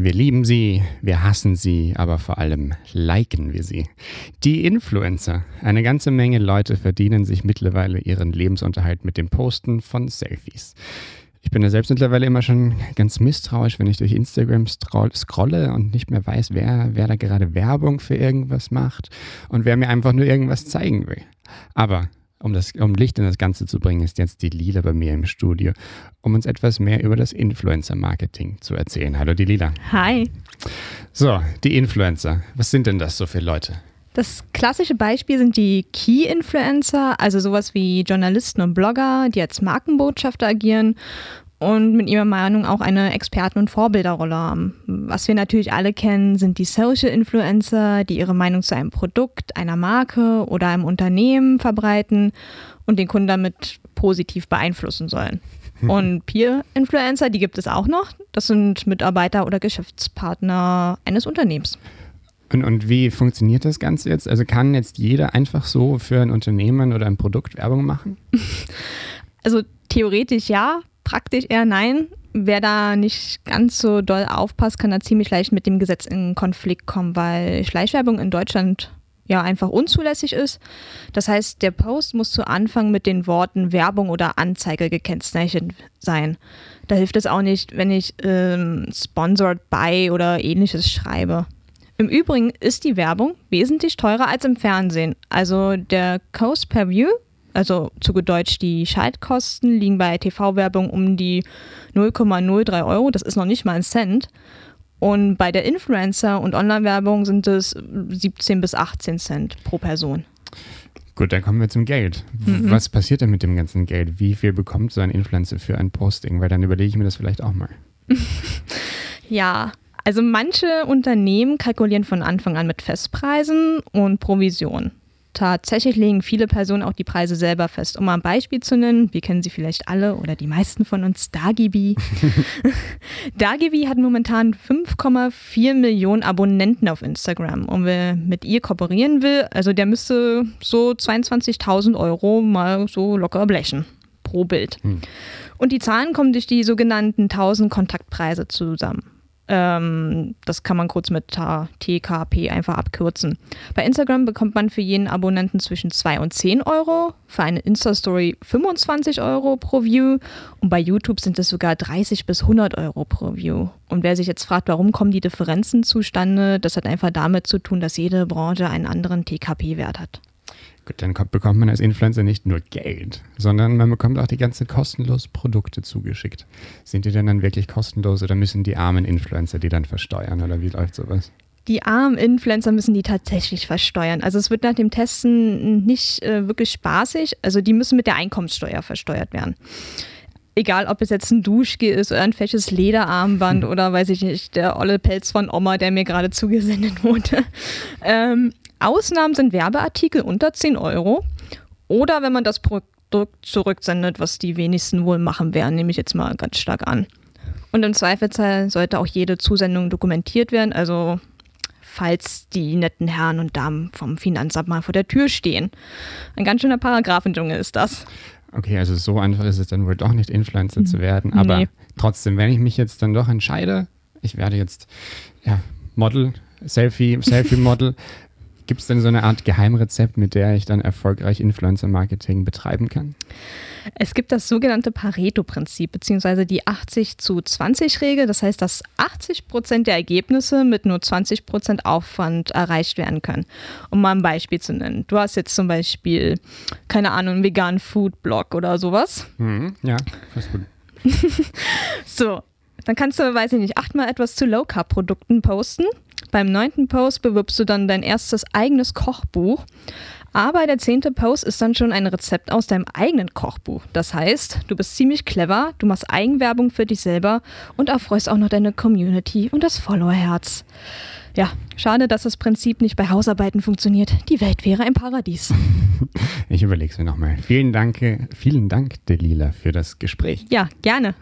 Wir lieben sie, wir hassen sie, aber vor allem liken wir sie. Die Influencer. Eine ganze Menge Leute verdienen sich mittlerweile ihren Lebensunterhalt mit dem Posten von Selfies. Ich bin ja selbst mittlerweile immer schon ganz misstrauisch, wenn ich durch Instagram scrolle und nicht mehr weiß, wer, wer da gerade Werbung für irgendwas macht und wer mir einfach nur irgendwas zeigen will. Aber um, das, um Licht in das Ganze zu bringen, ist jetzt die Lila bei mir im Studio, um uns etwas mehr über das Influencer-Marketing zu erzählen. Hallo, die Lila. Hi. So, die Influencer. Was sind denn das so für Leute? Das klassische Beispiel sind die Key-Influencer, also sowas wie Journalisten und Blogger, die als Markenbotschafter agieren und mit ihrer Meinung auch eine Experten- und Vorbilderrolle haben. Was wir natürlich alle kennen, sind die Social Influencer, die ihre Meinung zu einem Produkt, einer Marke oder einem Unternehmen verbreiten und den Kunden damit positiv beeinflussen sollen. Und Peer-Influencer, die gibt es auch noch. Das sind Mitarbeiter oder Geschäftspartner eines Unternehmens. Und, und wie funktioniert das Ganze jetzt? Also kann jetzt jeder einfach so für ein Unternehmen oder ein Produkt Werbung machen? Also theoretisch ja, praktisch eher nein. Wer da nicht ganz so doll aufpasst, kann da ziemlich leicht mit dem Gesetz in Konflikt kommen, weil Schleichwerbung in Deutschland ja einfach unzulässig ist. Das heißt, der Post muss zu Anfang mit den Worten Werbung oder Anzeige gekennzeichnet sein. Da hilft es auch nicht, wenn ich ähm, sponsored by oder ähnliches schreibe. Im Übrigen ist die Werbung wesentlich teurer als im Fernsehen. Also der Cost per View also zu Deutsch die Schaltkosten liegen bei TV-Werbung um die 0,03 Euro. Das ist noch nicht mal ein Cent. Und bei der Influencer- und Online-Werbung sind es 17 bis 18 Cent pro Person. Gut, dann kommen wir zum Geld. Mhm. Was passiert denn mit dem ganzen Geld? Wie viel bekommt so ein Influencer für ein Posting? Weil dann überlege ich mir das vielleicht auch mal. ja, also manche Unternehmen kalkulieren von Anfang an mit Festpreisen und Provisionen. Tatsächlich legen viele Personen auch die Preise selber fest. Um mal ein Beispiel zu nennen, wir kennen sie vielleicht alle oder die meisten von uns, Dagibi. Dagibi hat momentan 5,4 Millionen Abonnenten auf Instagram. Und wer mit ihr kooperieren will, also der müsste so 22.000 Euro mal so locker blechen pro Bild. Hm. Und die Zahlen kommen durch die sogenannten 1000 Kontaktpreise zusammen. Ähm, das kann man kurz mit TKP einfach abkürzen. Bei Instagram bekommt man für jeden Abonnenten zwischen 2 und 10 Euro, für eine Insta-Story 25 Euro pro View und bei YouTube sind es sogar 30 bis 100 Euro pro View. Und wer sich jetzt fragt, warum kommen die Differenzen zustande, das hat einfach damit zu tun, dass jede Branche einen anderen TKP-Wert hat. Gut, dann bekommt man als Influencer nicht nur Geld, sondern man bekommt auch die ganzen kostenlosen Produkte zugeschickt. Sind die denn dann wirklich kostenlos oder müssen die armen Influencer die dann versteuern oder wie läuft sowas? Die armen Influencer müssen die tatsächlich versteuern. Also es wird nach dem Testen nicht äh, wirklich spaßig. Also die müssen mit der Einkommenssteuer versteuert werden egal ob es jetzt ein Duschgel ist oder ein fesches Lederarmband oder weiß ich nicht, der olle Pelz von Oma, der mir gerade zugesendet wurde. Ähm, Ausnahmen sind Werbeartikel unter 10 Euro oder wenn man das Produkt zurücksendet, was die wenigsten wohl machen werden, nehme ich jetzt mal ganz stark an. Und im Zweifelsfall sollte auch jede Zusendung dokumentiert werden, also falls die netten Herren und Damen vom Finanzamt mal vor der Tür stehen. Ein ganz schöner Paragraphendschungel ist das. Okay, also so einfach ist es dann wohl doch nicht, Influencer zu werden. Aber nee. trotzdem, wenn ich mich jetzt dann doch entscheide, ich werde jetzt ja, Model, Selfie, Selfie-Model, Gibt es denn so eine Art Geheimrezept, mit der ich dann erfolgreich Influencer-Marketing betreiben kann? Es gibt das sogenannte Pareto-Prinzip, beziehungsweise die 80 zu 20-Regel. Das heißt, dass 80 Prozent der Ergebnisse mit nur 20 Prozent Aufwand erreicht werden können. Um mal ein Beispiel zu nennen. Du hast jetzt zum Beispiel, keine Ahnung, einen veganen Food-Blog oder sowas. Mhm, ja, fast gut. so, dann kannst du, weiß ich nicht, achtmal etwas zu Low-Carb-Produkten posten. Beim neunten Post bewirbst du dann dein erstes eigenes Kochbuch. Aber der zehnte Post ist dann schon ein Rezept aus deinem eigenen Kochbuch. Das heißt, du bist ziemlich clever, du machst Eigenwerbung für dich selber und erfreust auch noch deine Community und das Followerherz. Ja, schade, dass das Prinzip nicht bei Hausarbeiten funktioniert. Die Welt wäre ein Paradies. Ich überlege es mir nochmal. Vielen Dank, vielen Dank, Delila, für das Gespräch. Ja, gerne.